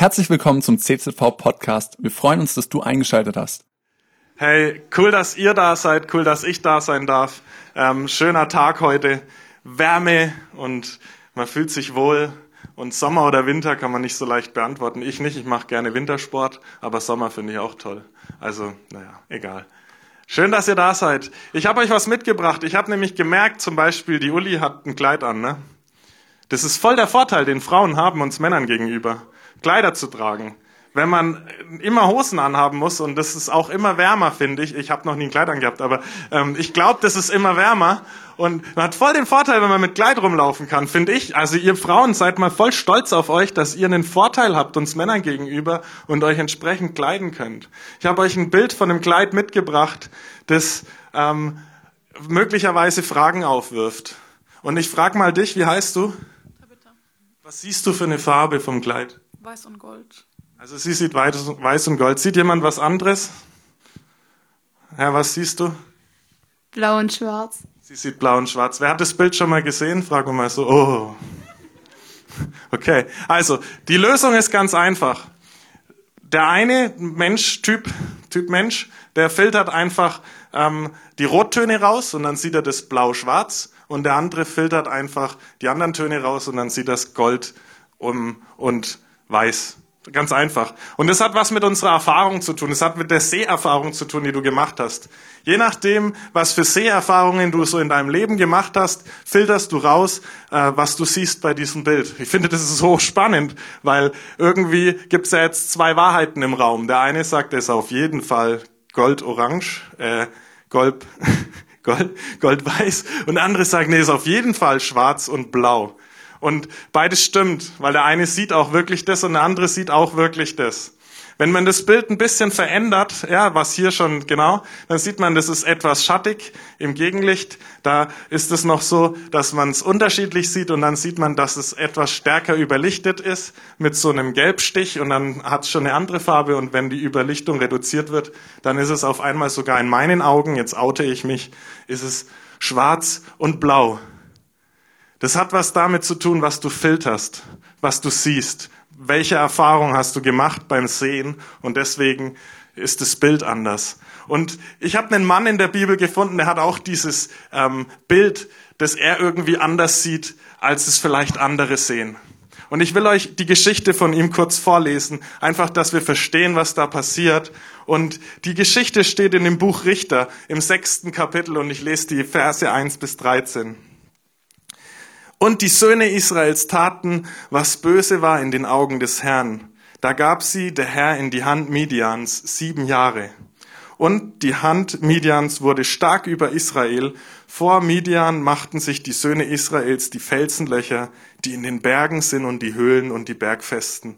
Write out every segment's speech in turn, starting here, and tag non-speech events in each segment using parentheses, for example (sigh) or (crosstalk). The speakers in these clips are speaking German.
Herzlich willkommen zum CZV Podcast. Wir freuen uns, dass du eingeschaltet hast. Hey, cool, dass ihr da seid, cool, dass ich da sein darf. Ähm, schöner Tag heute, Wärme und man fühlt sich wohl. Und Sommer oder Winter kann man nicht so leicht beantworten. Ich nicht, ich mache gerne Wintersport, aber Sommer finde ich auch toll. Also, naja, egal. Schön, dass ihr da seid. Ich habe euch was mitgebracht. Ich habe nämlich gemerkt, zum Beispiel, die Uli hat ein Kleid an. Ne? Das ist voll der Vorteil, den Frauen haben uns Männern gegenüber. Kleider zu tragen. Wenn man immer Hosen anhaben muss, und das ist auch immer wärmer, finde ich. Ich habe noch nie ein Kleid angehabt, aber ähm, ich glaube, das ist immer wärmer. Und man hat voll den Vorteil, wenn man mit Kleid rumlaufen kann, finde ich. Also ihr Frauen seid mal voll stolz auf euch, dass ihr einen Vorteil habt uns Männern gegenüber und euch entsprechend kleiden könnt. Ich habe euch ein Bild von einem Kleid mitgebracht, das ähm, möglicherweise Fragen aufwirft. Und ich frage mal dich, wie heißt du? Was siehst du für eine Farbe vom Kleid? Weiß und Gold. Also sie sieht weiß und gold. Sieht jemand was anderes? Ja, was siehst du? Blau und schwarz. Sie sieht blau und schwarz. Wer hat das Bild schon mal gesehen? Fragen wir mal so. Oh. (laughs) Okay, also die Lösung ist ganz einfach. Der eine Mensch, Typ, Typ Mensch, der filtert einfach ähm, die Rottöne raus und dann sieht er das Blau-Schwarz und der andere filtert einfach die anderen Töne raus und dann sieht das Gold um, und weiß. Ganz einfach. Und das hat was mit unserer Erfahrung zu tun. Es hat mit der Seherfahrung zu tun, die du gemacht hast. Je nachdem, was für Seherfahrungen du so in deinem Leben gemacht hast, filterst du raus, äh, was du siehst bei diesem Bild. Ich finde, das ist so spannend, weil irgendwie gibt es ja jetzt zwei Wahrheiten im Raum. Der eine sagt, es ist auf jeden Fall Gold-Orange, äh, Gold, (laughs) Gold, Gold-Weiß. Und der andere sagt, nee, es ist auf jeden Fall schwarz und blau. Und beides stimmt, weil der eine sieht auch wirklich das und der andere sieht auch wirklich das. Wenn man das Bild ein bisschen verändert, ja, was hier schon genau, dann sieht man, das ist etwas schattig im Gegenlicht. Da ist es noch so, dass man es unterschiedlich sieht und dann sieht man, dass es etwas stärker überlichtet ist mit so einem Gelbstich und dann hat es schon eine andere Farbe und wenn die Überlichtung reduziert wird, dann ist es auf einmal sogar in meinen Augen, jetzt oute ich mich, ist es schwarz und blau. Das hat was damit zu tun, was du filterst, was du siehst. Welche Erfahrung hast du gemacht beim Sehen? Und deswegen ist das Bild anders. Und ich habe einen Mann in der Bibel gefunden, der hat auch dieses ähm, Bild, das er irgendwie anders sieht, als es vielleicht andere sehen. Und ich will euch die Geschichte von ihm kurz vorlesen, einfach, dass wir verstehen, was da passiert. Und die Geschichte steht in dem Buch Richter im sechsten Kapitel und ich lese die Verse 1 bis 13. Und die Söhne Israels taten, was böse war in den Augen des Herrn. Da gab sie der Herr in die Hand Midians sieben Jahre. Und die Hand Midians wurde stark über Israel. Vor Midian machten sich die Söhne Israels die Felsenlöcher, die in den Bergen sind und die Höhlen und die Bergfesten.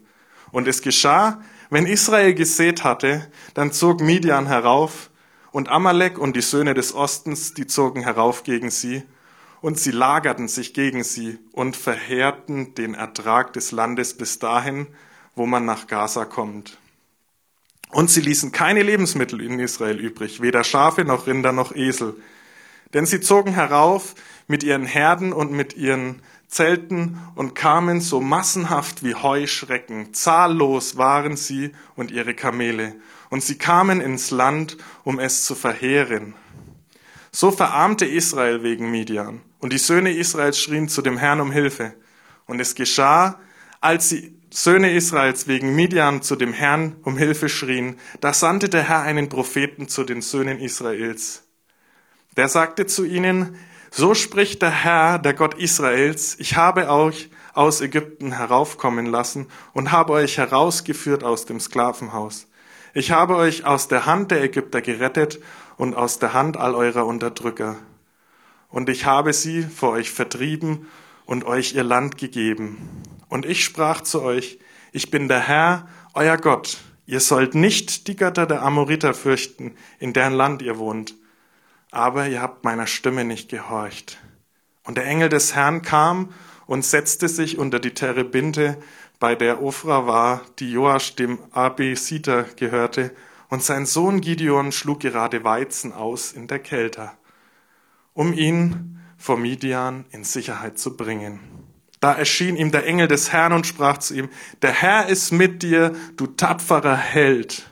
Und es geschah, wenn Israel gesät hatte, dann zog Midian herauf, und Amalek und die Söhne des Ostens, die zogen herauf gegen sie, und sie lagerten sich gegen sie und verheerten den Ertrag des Landes bis dahin, wo man nach Gaza kommt. Und sie ließen keine Lebensmittel in Israel übrig, weder Schafe noch Rinder noch Esel. Denn sie zogen herauf mit ihren Herden und mit ihren Zelten und kamen so massenhaft wie Heuschrecken. Zahllos waren sie und ihre Kamele. Und sie kamen ins Land, um es zu verheeren. So verarmte Israel wegen Midian. Und die Söhne Israels schrien zu dem Herrn um Hilfe. Und es geschah, als die Söhne Israels wegen Midian zu dem Herrn um Hilfe schrien, da sandte der Herr einen Propheten zu den Söhnen Israels. Der sagte zu ihnen, so spricht der Herr, der Gott Israels, ich habe euch aus Ägypten heraufkommen lassen und habe euch herausgeführt aus dem Sklavenhaus. Ich habe euch aus der Hand der Ägypter gerettet und aus der Hand all eurer Unterdrücker und ich habe sie vor euch vertrieben und euch ihr Land gegeben. Und ich sprach zu euch, ich bin der Herr, euer Gott. Ihr sollt nicht die Götter der Amoriter fürchten, in deren Land ihr wohnt. Aber ihr habt meiner Stimme nicht gehorcht. Und der Engel des Herrn kam und setzte sich unter die Terebinte, bei der Ophra war, die Joasch dem Abesiter gehörte, und sein Sohn Gideon schlug gerade Weizen aus in der Kälte um ihn vor Midian in Sicherheit zu bringen. Da erschien ihm der Engel des Herrn und sprach zu ihm, der Herr ist mit dir, du tapferer Held.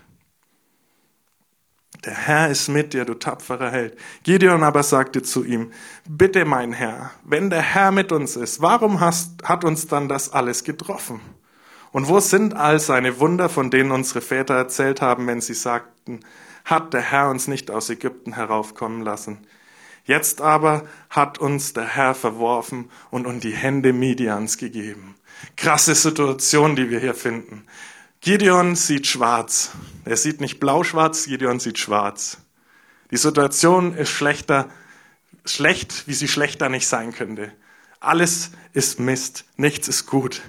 Der Herr ist mit dir, du tapferer Held. Gideon aber sagte zu ihm, bitte mein Herr, wenn der Herr mit uns ist, warum hast, hat uns dann das alles getroffen? Und wo sind all seine Wunder, von denen unsere Väter erzählt haben, wenn sie sagten, hat der Herr uns nicht aus Ägypten heraufkommen lassen? Jetzt aber hat uns der Herr verworfen und in die Hände Midians gegeben. Krasse Situation, die wir hier finden. Gideon sieht schwarz. Er sieht nicht blau-schwarz, Gideon sieht schwarz. Die Situation ist schlechter, schlecht, wie sie schlechter nicht sein könnte. Alles ist Mist, nichts ist gut.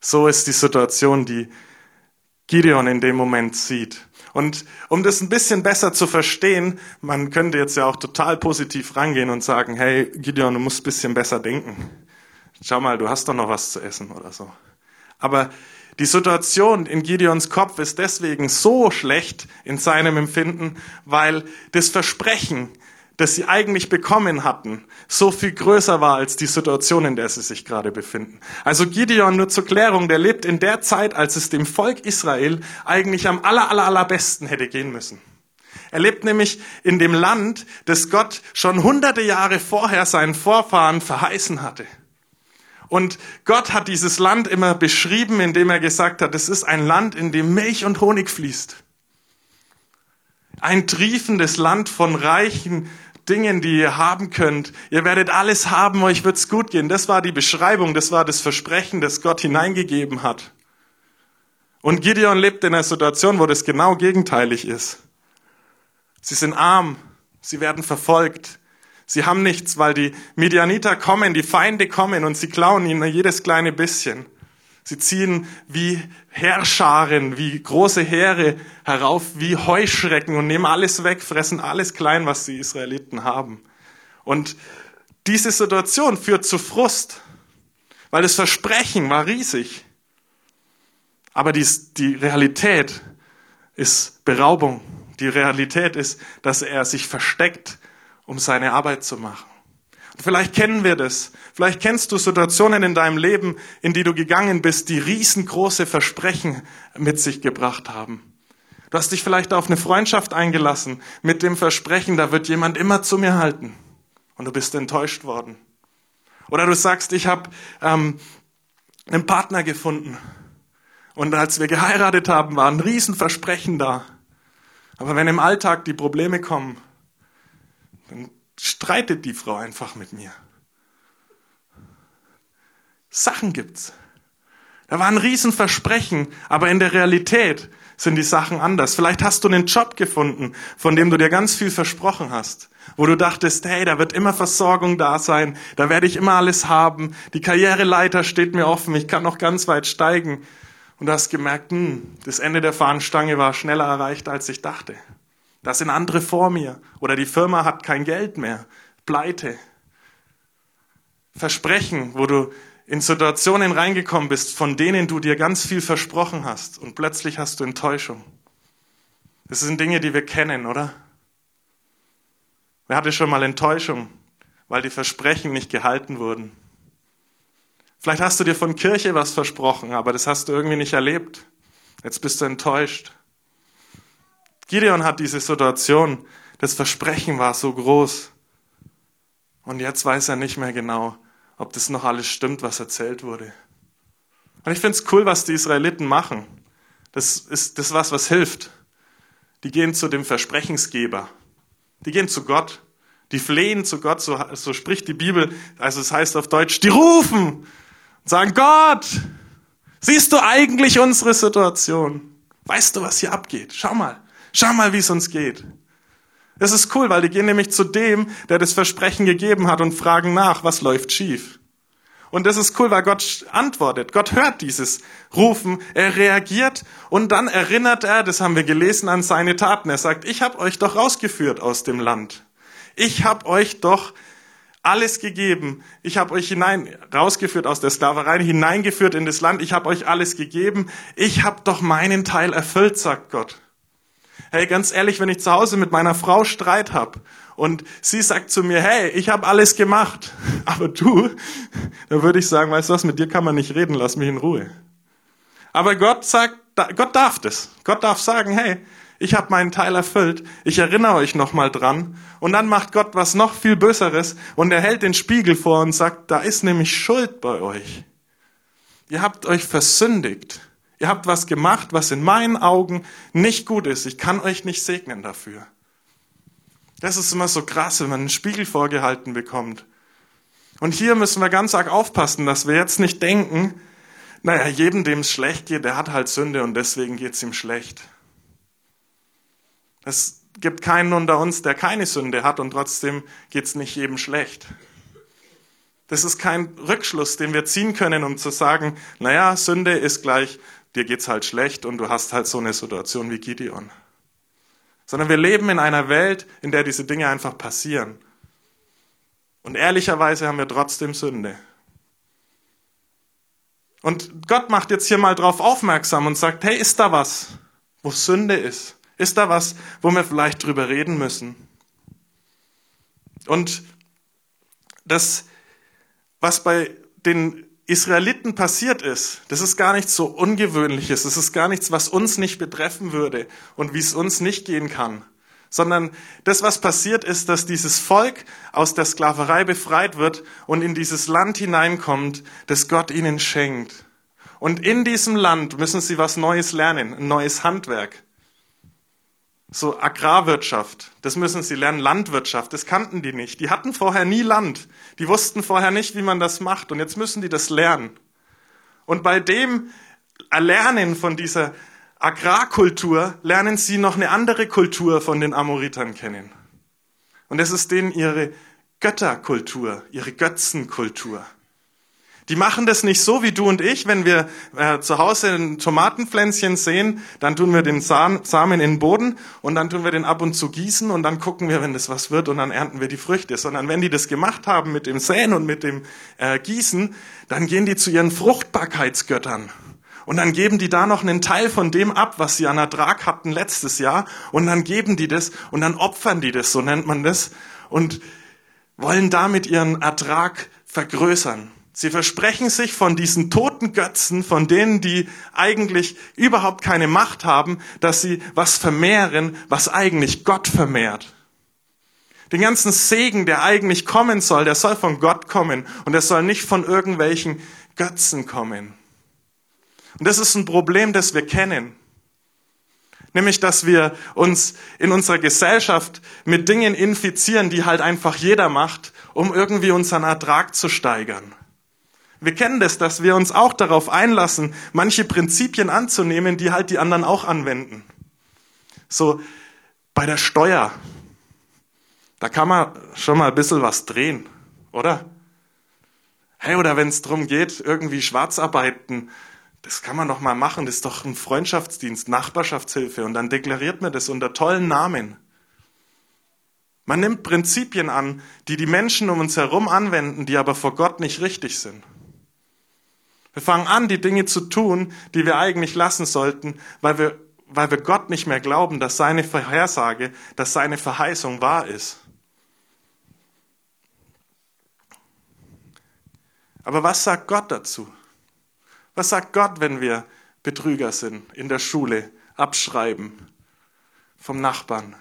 So ist die Situation, die Gideon in dem Moment sieht. Und um das ein bisschen besser zu verstehen, man könnte jetzt ja auch total positiv rangehen und sagen, hey Gideon, du musst ein bisschen besser denken. Schau mal, du hast doch noch was zu essen oder so. Aber die Situation in Gideons Kopf ist deswegen so schlecht in seinem Empfinden, weil das Versprechen, das sie eigentlich bekommen hatten, so viel größer war als die Situation, in der sie sich gerade befinden. Also Gideon, nur zur Klärung, der lebt in der Zeit, als es dem Volk Israel eigentlich am aller, aller, allerbesten hätte gehen müssen. Er lebt nämlich in dem Land, das Gott schon hunderte Jahre vorher seinen Vorfahren verheißen hatte. Und Gott hat dieses Land immer beschrieben, indem er gesagt hat, es ist ein Land, in dem Milch und Honig fließt. Ein triefendes Land von reichen Dingen, die ihr haben könnt. Ihr werdet alles haben, euch wird's gut gehen. Das war die Beschreibung, das war das Versprechen, das Gott hineingegeben hat. Und Gideon lebt in einer Situation, wo das genau gegenteilig ist. Sie sind arm, sie werden verfolgt, Sie haben nichts, weil die Midianiter kommen, die Feinde kommen und sie klauen ihnen jedes kleine bisschen. Sie ziehen wie Herrscharen, wie große Heere herauf, wie Heuschrecken und nehmen alles weg, fressen alles klein, was die Israeliten haben. Und diese Situation führt zu Frust, weil das Versprechen war riesig. Aber die, die Realität ist Beraubung. Die Realität ist, dass er sich versteckt um seine Arbeit zu machen. Vielleicht kennen wir das. Vielleicht kennst du Situationen in deinem Leben, in die du gegangen bist, die riesengroße Versprechen mit sich gebracht haben. Du hast dich vielleicht auf eine Freundschaft eingelassen mit dem Versprechen, da wird jemand immer zu mir halten. Und du bist enttäuscht worden. Oder du sagst, ich habe ähm, einen Partner gefunden. Und als wir geheiratet haben, war ein Riesenversprechen da. Aber wenn im Alltag die Probleme kommen, dann streitet die Frau einfach mit mir. Sachen gibt's. Da war ein Riesenversprechen, aber in der Realität sind die Sachen anders. Vielleicht hast du einen Job gefunden, von dem du dir ganz viel versprochen hast, wo du dachtest, hey, da wird immer Versorgung da sein, da werde ich immer alles haben, die Karriereleiter steht mir offen, ich kann noch ganz weit steigen. Und du hast gemerkt, hm, das Ende der Fahnenstange war schneller erreicht, als ich dachte. Da sind andere vor mir. Oder die Firma hat kein Geld mehr. Pleite. Versprechen, wo du in Situationen reingekommen bist, von denen du dir ganz viel versprochen hast und plötzlich hast du Enttäuschung. Das sind Dinge, die wir kennen, oder? Wer hatte schon mal Enttäuschung, weil die Versprechen nicht gehalten wurden? Vielleicht hast du dir von Kirche was versprochen, aber das hast du irgendwie nicht erlebt. Jetzt bist du enttäuscht. Gideon hat diese Situation, das Versprechen war so groß. Und jetzt weiß er nicht mehr genau, ob das noch alles stimmt, was erzählt wurde. Und ich finde es cool, was die Israeliten machen. Das ist das was, was hilft. Die gehen zu dem Versprechensgeber. Die gehen zu Gott. Die flehen zu Gott, so, so spricht die Bibel. Also es heißt auf Deutsch, die rufen und sagen, Gott, siehst du eigentlich unsere Situation? Weißt du, was hier abgeht? Schau mal. Schau mal, wie es uns geht. Das ist cool, weil die gehen nämlich zu dem, der das Versprechen gegeben hat und fragen nach, was läuft schief. Und das ist cool, weil Gott antwortet. Gott hört dieses Rufen, er reagiert und dann erinnert er, das haben wir gelesen, an seine Taten. Er sagt, ich habe euch doch rausgeführt aus dem Land. Ich habe euch doch alles gegeben. Ich habe euch hinein rausgeführt aus der Sklaverei, hineingeführt in das Land. Ich habe euch alles gegeben. Ich habe doch meinen Teil erfüllt, sagt Gott. Hey, ganz ehrlich, wenn ich zu Hause mit meiner Frau Streit hab und sie sagt zu mir, hey, ich habe alles gemacht, (laughs) aber du, (laughs) da würde ich sagen, weißt du was, mit dir kann man nicht reden, lass mich in Ruhe. Aber Gott sagt, Gott darf das. Gott darf sagen, hey, ich habe meinen Teil erfüllt, ich erinnere euch nochmal dran. Und dann macht Gott was noch viel Böseres und er hält den Spiegel vor und sagt, da ist nämlich Schuld bei euch. Ihr habt euch versündigt. Ihr habt was gemacht, was in meinen Augen nicht gut ist. Ich kann euch nicht segnen dafür. Das ist immer so krass, wenn man einen Spiegel vorgehalten bekommt. Und hier müssen wir ganz arg aufpassen, dass wir jetzt nicht denken, naja, jedem, dem es schlecht geht, der hat halt Sünde und deswegen geht es ihm schlecht. Es gibt keinen unter uns, der keine Sünde hat und trotzdem geht es nicht jedem schlecht. Das ist kein Rückschluss, den wir ziehen können, um zu sagen, naja, Sünde ist gleich, dir geht's halt schlecht und du hast halt so eine Situation wie Gideon. Sondern wir leben in einer Welt, in der diese Dinge einfach passieren. Und ehrlicherweise haben wir trotzdem Sünde. Und Gott macht jetzt hier mal drauf aufmerksam und sagt, hey, ist da was, wo Sünde ist? Ist da was, wo wir vielleicht drüber reden müssen? Und das, was bei den Israeliten passiert ist, das ist gar nichts so Ungewöhnliches, das ist gar nichts, was uns nicht betreffen würde und wie es uns nicht gehen kann, sondern das, was passiert ist, dass dieses Volk aus der Sklaverei befreit wird und in dieses Land hineinkommt, das Gott ihnen schenkt. Und in diesem Land müssen sie was Neues lernen, ein neues Handwerk. So Agrarwirtschaft, das müssen sie lernen, Landwirtschaft, das kannten die nicht. Die hatten vorher nie Land, die wussten vorher nicht, wie man das macht und jetzt müssen die das lernen. Und bei dem Erlernen von dieser Agrarkultur lernen sie noch eine andere Kultur von den Amoritern kennen. Und das ist denen ihre Götterkultur, ihre Götzenkultur. Die machen das nicht so wie du und ich. Wenn wir äh, zu Hause ein Tomatenpflänzchen sehen, dann tun wir den Samen in den Boden und dann tun wir den ab und zu gießen und dann gucken wir, wenn das was wird und dann ernten wir die Früchte. Sondern wenn die das gemacht haben mit dem Säen und mit dem äh, Gießen, dann gehen die zu ihren Fruchtbarkeitsgöttern. Und dann geben die da noch einen Teil von dem ab, was sie an Ertrag hatten letztes Jahr. Und dann geben die das und dann opfern die das, so nennt man das. Und wollen damit ihren Ertrag vergrößern. Sie versprechen sich von diesen toten Götzen, von denen, die eigentlich überhaupt keine Macht haben, dass sie was vermehren, was eigentlich Gott vermehrt. Den ganzen Segen, der eigentlich kommen soll, der soll von Gott kommen und der soll nicht von irgendwelchen Götzen kommen. Und das ist ein Problem, das wir kennen. Nämlich, dass wir uns in unserer Gesellschaft mit Dingen infizieren, die halt einfach jeder macht, um irgendwie unseren Ertrag zu steigern. Wir kennen das, dass wir uns auch darauf einlassen, manche Prinzipien anzunehmen, die halt die anderen auch anwenden. So bei der Steuer, da kann man schon mal ein bisschen was drehen, oder? Hey, oder wenn es darum geht, irgendwie Schwarzarbeiten, das kann man doch mal machen, das ist doch ein Freundschaftsdienst, Nachbarschaftshilfe und dann deklariert man das unter tollen Namen. Man nimmt Prinzipien an, die die Menschen um uns herum anwenden, die aber vor Gott nicht richtig sind. Wir fangen an, die Dinge zu tun, die wir eigentlich lassen sollten, weil wir, weil wir Gott nicht mehr glauben, dass seine Vorhersage, dass seine Verheißung wahr ist. Aber was sagt Gott dazu? Was sagt Gott, wenn wir Betrüger sind, in der Schule, abschreiben vom Nachbarn,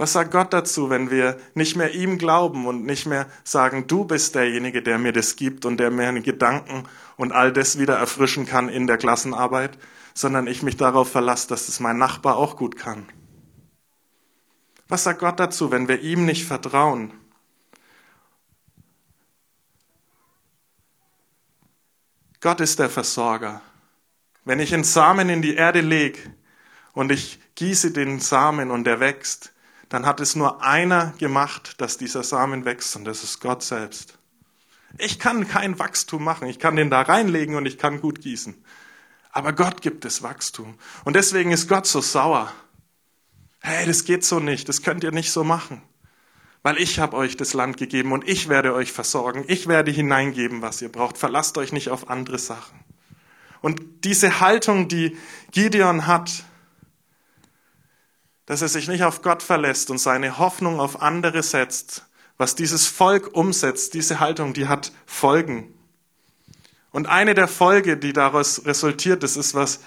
was sagt Gott dazu, wenn wir nicht mehr ihm glauben und nicht mehr sagen, du bist derjenige, der mir das gibt und der mir Gedanken und all das wieder erfrischen kann in der Klassenarbeit, sondern ich mich darauf verlasse, dass es mein Nachbar auch gut kann? Was sagt Gott dazu, wenn wir ihm nicht vertrauen? Gott ist der Versorger. Wenn ich einen Samen in die Erde lege und ich gieße den Samen und der wächst, dann hat es nur einer gemacht, dass dieser Samen wächst und das ist Gott selbst. Ich kann kein Wachstum machen. Ich kann den da reinlegen und ich kann gut gießen. Aber Gott gibt es Wachstum. Und deswegen ist Gott so sauer. Hey, das geht so nicht. Das könnt ihr nicht so machen. Weil ich habe euch das Land gegeben und ich werde euch versorgen. Ich werde hineingeben, was ihr braucht. Verlasst euch nicht auf andere Sachen. Und diese Haltung, die Gideon hat, dass er sich nicht auf Gott verlässt und seine Hoffnung auf andere setzt. Was dieses Volk umsetzt, diese Haltung, die hat Folgen. Und eine der Folge, die daraus resultiert, das ist, was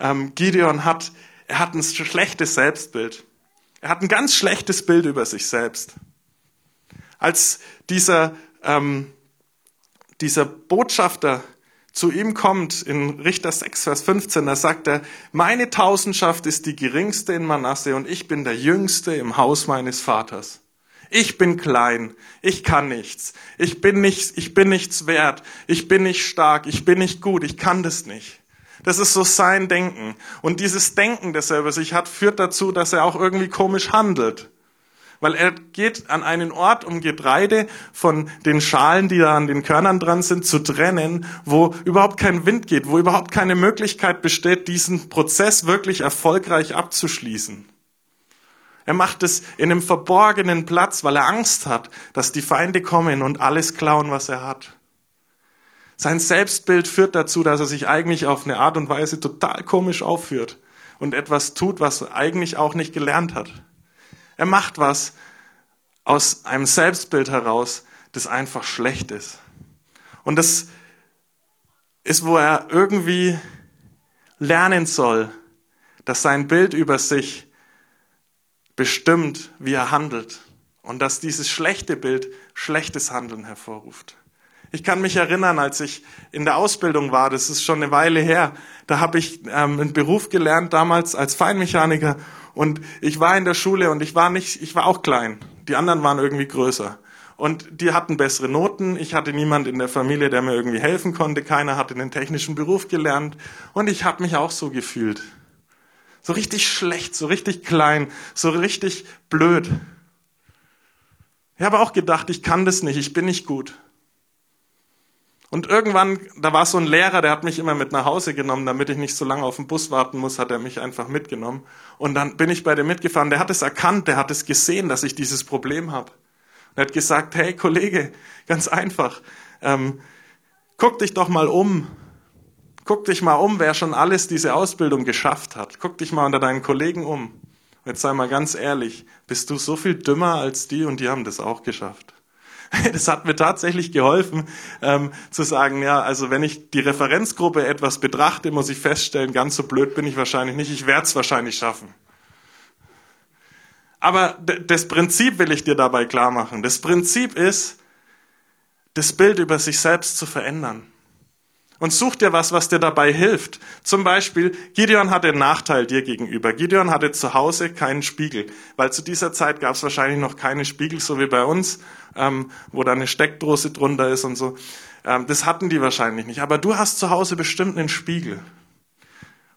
ähm, Gideon hat. Er hat ein schlechtes Selbstbild. Er hat ein ganz schlechtes Bild über sich selbst. Als dieser, ähm, dieser Botschafter zu ihm kommt in Richter 6, Vers 15, da sagt er, meine Tausendschaft ist die geringste in Manasse und ich bin der Jüngste im Haus meines Vaters. Ich bin klein, ich kann nichts, ich bin, nicht, ich bin nichts wert, ich bin nicht stark, ich bin nicht gut, ich kann das nicht. Das ist so sein Denken. Und dieses Denken, das er über sich hat, führt dazu, dass er auch irgendwie komisch handelt. Weil er geht an einen Ort, um Getreide von den Schalen, die da an den Körnern dran sind, zu trennen, wo überhaupt kein Wind geht, wo überhaupt keine Möglichkeit besteht, diesen Prozess wirklich erfolgreich abzuschließen. Er macht es in einem verborgenen Platz, weil er Angst hat, dass die Feinde kommen und alles klauen, was er hat. Sein Selbstbild führt dazu, dass er sich eigentlich auf eine Art und Weise total komisch aufführt und etwas tut, was er eigentlich auch nicht gelernt hat. Er macht was aus einem Selbstbild heraus, das einfach schlecht ist. Und das ist, wo er irgendwie lernen soll, dass sein Bild über sich bestimmt, wie er handelt und dass dieses schlechte Bild schlechtes Handeln hervorruft. Ich kann mich erinnern, als ich in der Ausbildung war, das ist schon eine Weile her, da habe ich ähm, einen Beruf gelernt damals als Feinmechaniker und ich war in der Schule und ich war nicht, ich war auch klein. Die anderen waren irgendwie größer. Und die hatten bessere Noten. Ich hatte niemand in der Familie, der mir irgendwie helfen konnte. Keiner hatte einen technischen Beruf gelernt. Und ich habe mich auch so gefühlt. So richtig schlecht, so richtig klein, so richtig blöd. Ich habe auch gedacht, ich kann das nicht, ich bin nicht gut. Und irgendwann, da war so ein Lehrer, der hat mich immer mit nach Hause genommen, damit ich nicht so lange auf den Bus warten muss, hat er mich einfach mitgenommen. Und dann bin ich bei dem mitgefahren. Der hat es erkannt, der hat es gesehen, dass ich dieses Problem habe. Und er hat gesagt, hey Kollege, ganz einfach, ähm, guck dich doch mal um. Guck dich mal um, wer schon alles diese Ausbildung geschafft hat. Guck dich mal unter deinen Kollegen um. Jetzt sei mal ganz ehrlich, bist du so viel dümmer als die und die haben das auch geschafft. (laughs) Das hat mir tatsächlich geholfen, ähm, zu sagen, ja, also wenn ich die Referenzgruppe etwas betrachte, muss ich feststellen, ganz so blöd bin ich wahrscheinlich nicht, ich werde es wahrscheinlich schaffen. Aber das Prinzip will ich dir dabei klar machen. Das Prinzip ist, das Bild über sich selbst zu verändern. Und such dir was, was dir dabei hilft. Zum Beispiel, Gideon hatte einen Nachteil dir gegenüber. Gideon hatte zu Hause keinen Spiegel, weil zu dieser Zeit gab es wahrscheinlich noch keine Spiegel, so wie bei uns, ähm, wo da eine Steckdose drunter ist und so. Ähm, das hatten die wahrscheinlich nicht. Aber du hast zu Hause bestimmt einen Spiegel.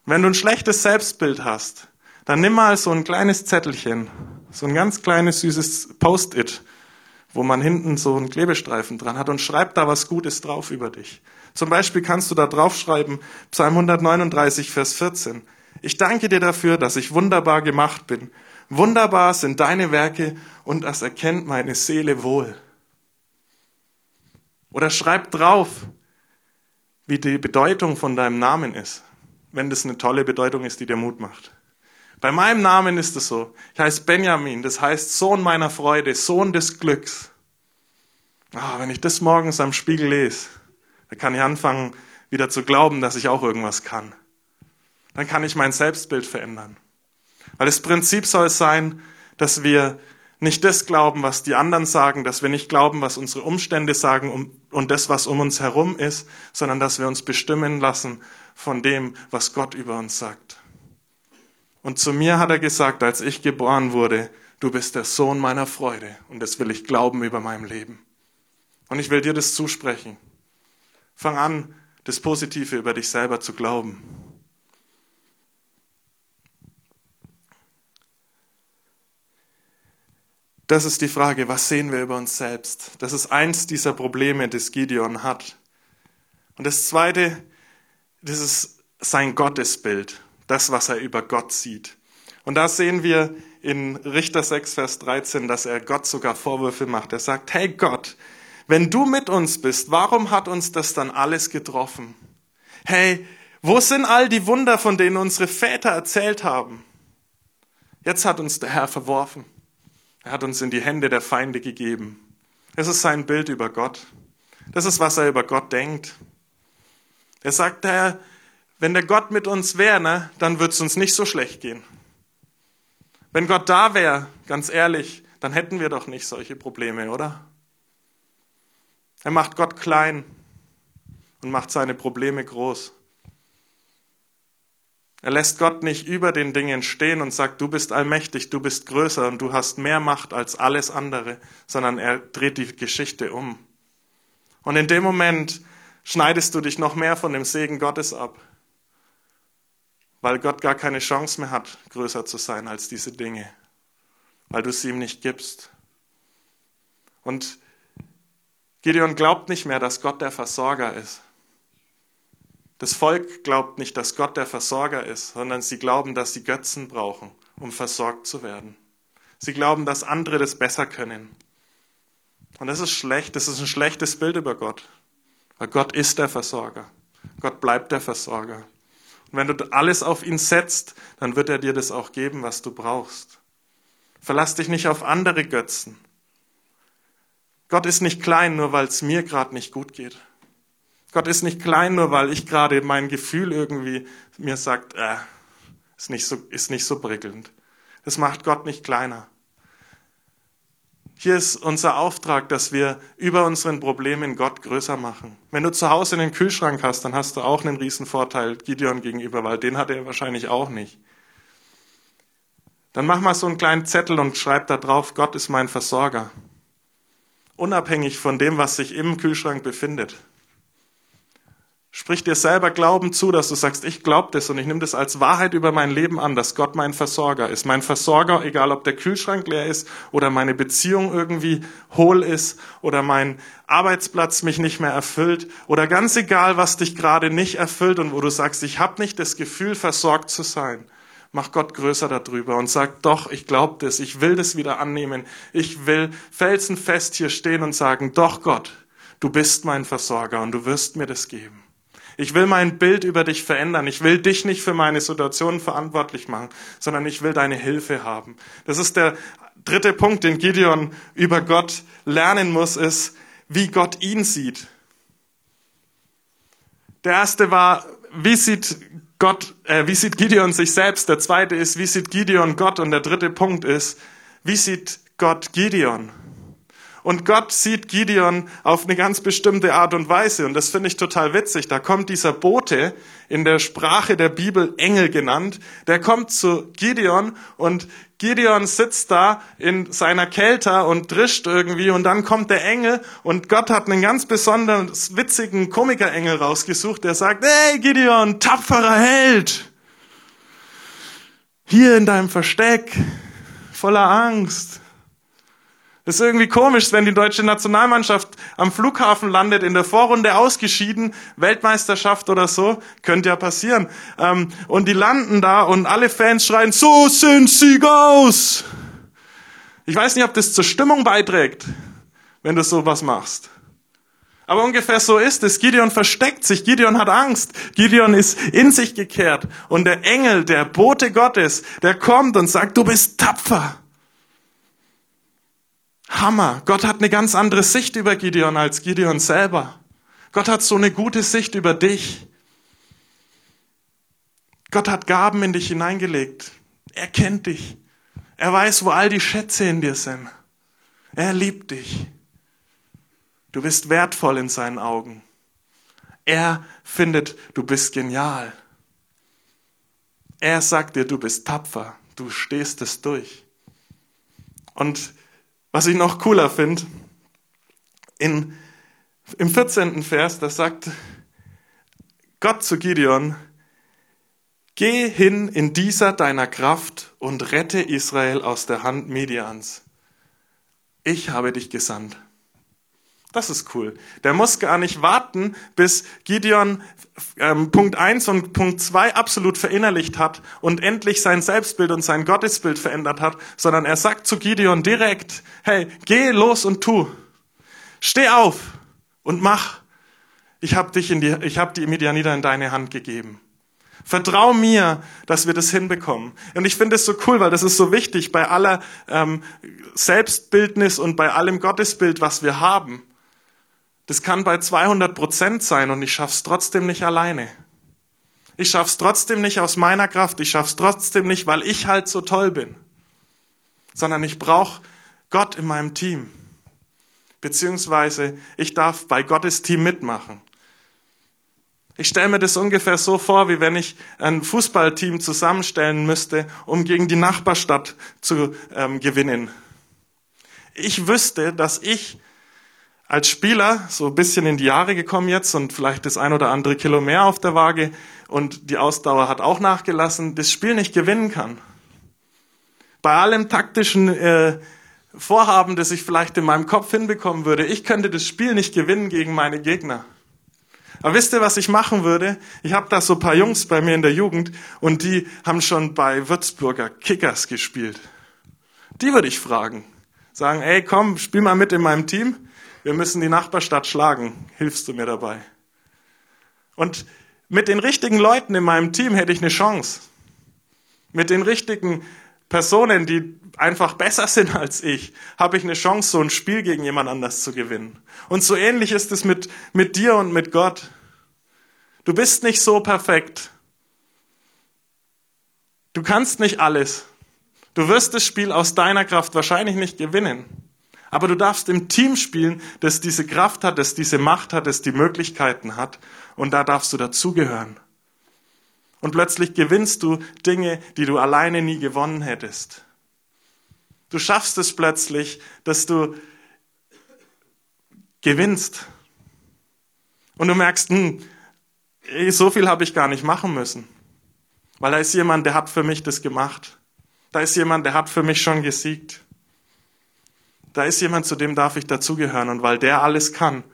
Wenn du ein schlechtes Selbstbild hast, dann nimm mal so ein kleines Zettelchen, so ein ganz kleines süßes Post-it, wo man hinten so einen Klebestreifen dran hat und schreib da was Gutes drauf über dich. Zum Beispiel kannst du da draufschreiben, Psalm 139, Vers 14. Ich danke dir dafür, dass ich wunderbar gemacht bin. Wunderbar sind deine Werke und das erkennt meine Seele wohl. Oder schreib drauf, wie die Bedeutung von deinem Namen ist, wenn das eine tolle Bedeutung ist, die dir Mut macht. Bei meinem Namen ist es so. Ich heiße Benjamin, das heißt Sohn meiner Freude, Sohn des Glücks. Ah, wenn ich das morgens am Spiegel lese, dann kann ich anfangen, wieder zu glauben, dass ich auch irgendwas kann. Dann kann ich mein Selbstbild verändern. Weil das Prinzip soll sein, dass wir nicht das glauben, was die anderen sagen, dass wir nicht glauben, was unsere Umstände sagen und das, was um uns herum ist, sondern dass wir uns bestimmen lassen von dem, was Gott über uns sagt. Und zu mir hat er gesagt, als ich geboren wurde, du bist der Sohn meiner Freude und das will ich glauben über meinem Leben. Und ich will dir das zusprechen. Fang an, das Positive über dich selber zu glauben. Das ist die Frage, was sehen wir über uns selbst? Das ist eins dieser Probleme, das Gideon hat. Und das zweite, das ist sein Gottesbild, das, was er über Gott sieht. Und da sehen wir in Richter 6, Vers 13, dass er Gott sogar Vorwürfe macht. Er sagt, hey Gott, wenn du mit uns bist, warum hat uns das dann alles getroffen? Hey, wo sind all die Wunder, von denen unsere Väter erzählt haben? Jetzt hat uns der Herr verworfen. Er hat uns in die Hände der Feinde gegeben. Das ist sein Bild über Gott. Das ist, was er über Gott denkt. Er sagt, Herr, wenn der Gott mit uns wäre, ne, dann würde es uns nicht so schlecht gehen. Wenn Gott da wäre, ganz ehrlich, dann hätten wir doch nicht solche Probleme, oder? Er macht Gott klein und macht seine Probleme groß. Er lässt Gott nicht über den Dingen stehen und sagt, du bist allmächtig, du bist größer und du hast mehr Macht als alles andere, sondern er dreht die Geschichte um. Und in dem Moment schneidest du dich noch mehr von dem Segen Gottes ab, weil Gott gar keine Chance mehr hat, größer zu sein als diese Dinge, weil du sie ihm nicht gibst. Und Gideon glaubt nicht mehr, dass Gott der Versorger ist. Das Volk glaubt nicht, dass Gott der Versorger ist, sondern sie glauben, dass sie Götzen brauchen, um versorgt zu werden. Sie glauben, dass andere das besser können. Und das ist schlecht, das ist ein schlechtes Bild über Gott. Weil Gott ist der Versorger. Gott bleibt der Versorger. Und wenn du alles auf ihn setzt, dann wird er dir das auch geben, was du brauchst. Verlass dich nicht auf andere Götzen. Gott ist nicht klein, nur weil es mir gerade nicht gut geht. Gott ist nicht klein, nur weil ich gerade mein Gefühl irgendwie mir sagt, äh, ist nicht so, ist nicht so prickelnd. Das macht Gott nicht kleiner. Hier ist unser Auftrag, dass wir über unseren Problemen Gott größer machen. Wenn du zu Hause einen Kühlschrank hast, dann hast du auch einen riesen Vorteil Gideon gegenüber, weil den hat er wahrscheinlich auch nicht. Dann mach mal so einen kleinen Zettel und schreib da drauf, Gott ist mein Versorger. Unabhängig von dem, was sich im Kühlschrank befindet. Sprich dir selber Glauben zu, dass du sagst, ich glaube das und ich nehme das als Wahrheit über mein Leben an, dass Gott mein Versorger ist. Mein Versorger, egal ob der Kühlschrank leer ist oder meine Beziehung irgendwie hohl ist oder mein Arbeitsplatz mich nicht mehr erfüllt oder ganz egal, was dich gerade nicht erfüllt und wo du sagst, ich habe nicht das Gefühl, versorgt zu sein. Mach Gott größer darüber und sag, doch, ich glaube das, ich will das wieder annehmen. Ich will felsenfest hier stehen und sagen, doch Gott, du bist mein Versorger und du wirst mir das geben. Ich will mein Bild über dich verändern. Ich will dich nicht für meine Situation verantwortlich machen, sondern ich will deine Hilfe haben. Das ist der dritte Punkt, den Gideon über Gott lernen muss, ist, wie Gott ihn sieht. Der erste war, wie sieht Gott, äh, wie sieht Gideon sich selbst? Der zweite ist, wie sieht Gideon Gott? Und der dritte Punkt ist, wie sieht Gott Gideon? Und Gott sieht Gideon auf eine ganz bestimmte Art und Weise. Und das finde ich total witzig. Da kommt dieser Bote, in der Sprache der Bibel Engel genannt, der kommt zu Gideon und Gideon sitzt da in seiner Kälte und drischt irgendwie und dann kommt der Engel und Gott hat einen ganz besonders witzigen Komikerengel rausgesucht, der sagt, hey Gideon, tapferer Held, hier in deinem Versteck, voller Angst, das ist irgendwie komisch, wenn die deutsche Nationalmannschaft am Flughafen landet, in der Vorrunde ausgeschieden, Weltmeisterschaft oder so, könnte ja passieren. Ähm, und die landen da und alle Fans schreien, so sind sie aus! Ich weiß nicht, ob das zur Stimmung beiträgt, wenn du sowas machst. Aber ungefähr so ist es. Gideon versteckt sich. Gideon hat Angst. Gideon ist in sich gekehrt. Und der Engel, der Bote Gottes, der kommt und sagt, du bist tapfer. Hammer. Gott hat eine ganz andere Sicht über Gideon als Gideon selber. Gott hat so eine gute Sicht über dich. Gott hat Gaben in dich hineingelegt. Er kennt dich. Er weiß, wo all die Schätze in dir sind. Er liebt dich. Du bist wertvoll in seinen Augen. Er findet, du bist genial. Er sagt dir, du bist tapfer. Du stehst es durch. Und was ich noch cooler finde, in, im 14. Vers, da sagt Gott zu Gideon, Geh hin in dieser deiner Kraft und rette Israel aus der Hand Midians. Ich habe dich gesandt. Das ist cool. Der muss gar nicht warten, bis Gideon ähm, Punkt 1 und Punkt 2 absolut verinnerlicht hat und endlich sein Selbstbild und sein Gottesbild verändert hat, sondern er sagt zu Gideon direkt, hey, geh los und tu. Steh auf und mach. Ich habe dich in die, ich habe die Midianiter in deine Hand gegeben. Vertrau mir, dass wir das hinbekommen. Und ich finde es so cool, weil das ist so wichtig bei aller ähm, Selbstbildnis und bei allem Gottesbild, was wir haben. Das kann bei 200 Prozent sein und ich schaff's trotzdem nicht alleine. Ich schaff's trotzdem nicht aus meiner Kraft. Ich schaff's trotzdem nicht, weil ich halt so toll bin. Sondern ich brauche Gott in meinem Team. Beziehungsweise ich darf bei Gottes Team mitmachen. Ich stelle mir das ungefähr so vor, wie wenn ich ein Fußballteam zusammenstellen müsste, um gegen die Nachbarstadt zu ähm, gewinnen. Ich wüsste, dass ich als Spieler so ein bisschen in die Jahre gekommen jetzt und vielleicht das ein oder andere Kilo mehr auf der Waage und die Ausdauer hat auch nachgelassen, das Spiel nicht gewinnen kann. Bei allem taktischen äh, Vorhaben, das ich vielleicht in meinem Kopf hinbekommen würde, ich könnte das Spiel nicht gewinnen gegen meine Gegner. Aber wisst ihr, was ich machen würde? Ich habe da so paar Jungs bei mir in der Jugend und die haben schon bei Würzburger Kickers gespielt. Die würde ich fragen. Sagen, ey, komm, spiel mal mit in meinem Team. Wir müssen die Nachbarstadt schlagen. Hilfst du mir dabei? Und mit den richtigen Leuten in meinem Team hätte ich eine Chance. Mit den richtigen Personen, die einfach besser (laughs) sind als ich, habe ich eine Chance, so ein Spiel gegen jemand anders zu gewinnen. Und so ähnlich ist es mit, mit dir und mit Gott. Du bist nicht so perfekt. Du kannst nicht alles. Du wirst das Spiel aus deiner Kraft wahrscheinlich nicht gewinnen. Aber du darfst im Team spielen, das diese Kraft hat, das diese Macht hat, das die Möglichkeiten hat. Und da darfst du dazugehören. Und plötzlich gewinnst du Dinge, die du alleine nie gewonnen hättest. Du schaffst es plötzlich, dass du gewinnst. Und du merkst, hm, so viel habe ich gar nicht machen müssen. Weil da ist jemand, der hat für mich das gemacht. Da ist jemand, der hat für mich schon gesiegt. Da ist jemand, zu dem darf ich dazugehören. Und weil der alles kann,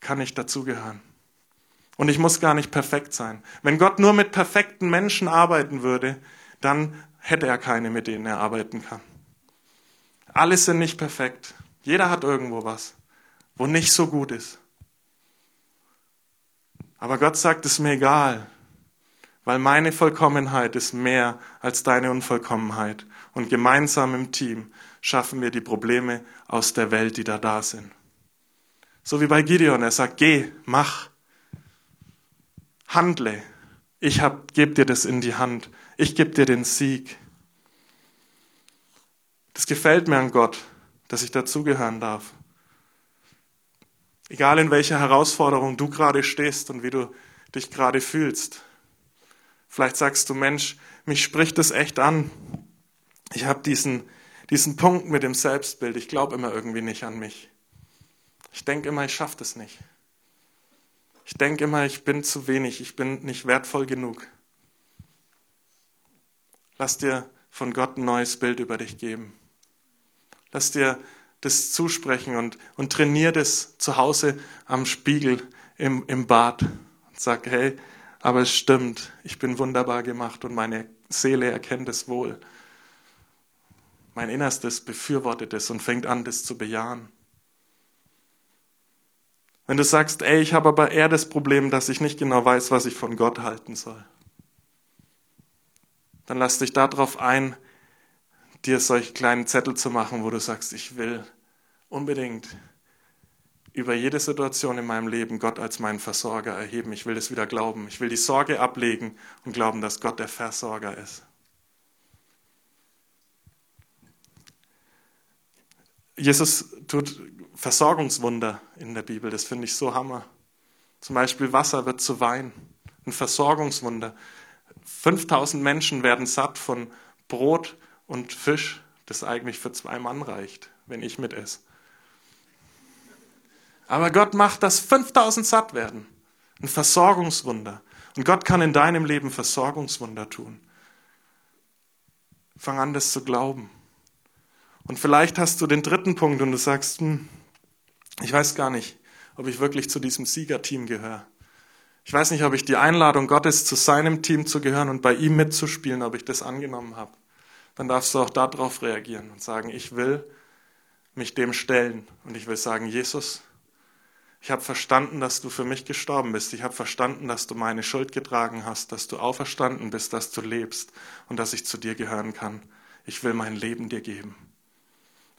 kann ich dazugehören. Und ich muss gar nicht perfekt sein. Wenn Gott nur mit perfekten Menschen arbeiten würde, dann hätte er keine, mit denen er arbeiten kann. Alle sind nicht perfekt. Jeder hat irgendwo was, wo nicht so gut ist. Aber Gott sagt, es ist mir egal, weil meine Vollkommenheit ist mehr als deine Unvollkommenheit. Und gemeinsam im Team schaffen wir die Probleme aus der Welt, die da da sind. So wie bei Gideon, er sagt, geh, mach, handle. Ich gebe dir das in die Hand. Ich gebe dir den Sieg. Das gefällt mir an Gott, dass ich dazugehören darf. Egal in welcher Herausforderung du gerade stehst und wie du dich gerade fühlst. Vielleicht sagst du, Mensch, mich spricht das echt an. Ich habe diesen, diesen Punkt mit dem Selbstbild. Ich glaube immer irgendwie nicht an mich. Ich denke immer, ich schaffe das nicht. Ich denke immer, ich bin zu wenig, ich bin nicht wertvoll genug. Lass dir von Gott ein neues Bild über dich geben. Lass dir das zusprechen und, und trainier das zu Hause am Spiegel im, im Bad und sag, hey, aber es stimmt, ich bin wunderbar gemacht und meine Seele erkennt es wohl. Mein Innerstes befürwortet es und fängt an, das zu bejahen. Wenn du sagst, ey, ich habe aber eher das Problem, dass ich nicht genau weiß, was ich von Gott halten soll, dann lass dich darauf ein, dir solche kleinen Zettel zu machen, wo du sagst, ich will unbedingt über jede Situation in meinem Leben Gott als meinen Versorger erheben. Ich will das wieder glauben. Ich will die Sorge ablegen und glauben, dass Gott der Versorger ist. Jesus tut Versorgungswunder in der Bibel. Das finde ich so hammer. Zum Beispiel Wasser wird zu Wein. Ein Versorgungswunder. 5000 Menschen werden satt von Brot und Fisch, das eigentlich für zwei Mann reicht, wenn ich mit esse. Aber Gott macht, dass 5000 satt werden. Ein Versorgungswunder. Und Gott kann in deinem Leben Versorgungswunder tun. Fang an, das zu glauben. Und vielleicht hast du den dritten Punkt und du sagst, hm, ich weiß gar nicht, ob ich wirklich zu diesem Siegerteam gehöre. Ich weiß nicht, ob ich die Einladung Gottes zu seinem Team zu gehören und bei ihm mitzuspielen, ob ich das angenommen habe. Dann darfst du auch darauf reagieren und sagen, ich will mich dem stellen und ich will sagen, Jesus, Ich habe verstanden, dass du für mich gestorben bist. Ich habe verstanden, dass du meine Schuld getragen hast, dass du auferstanden bist, dass du lebst und dass ich zu dir gehören kann. Ich will mein Leben dir geben.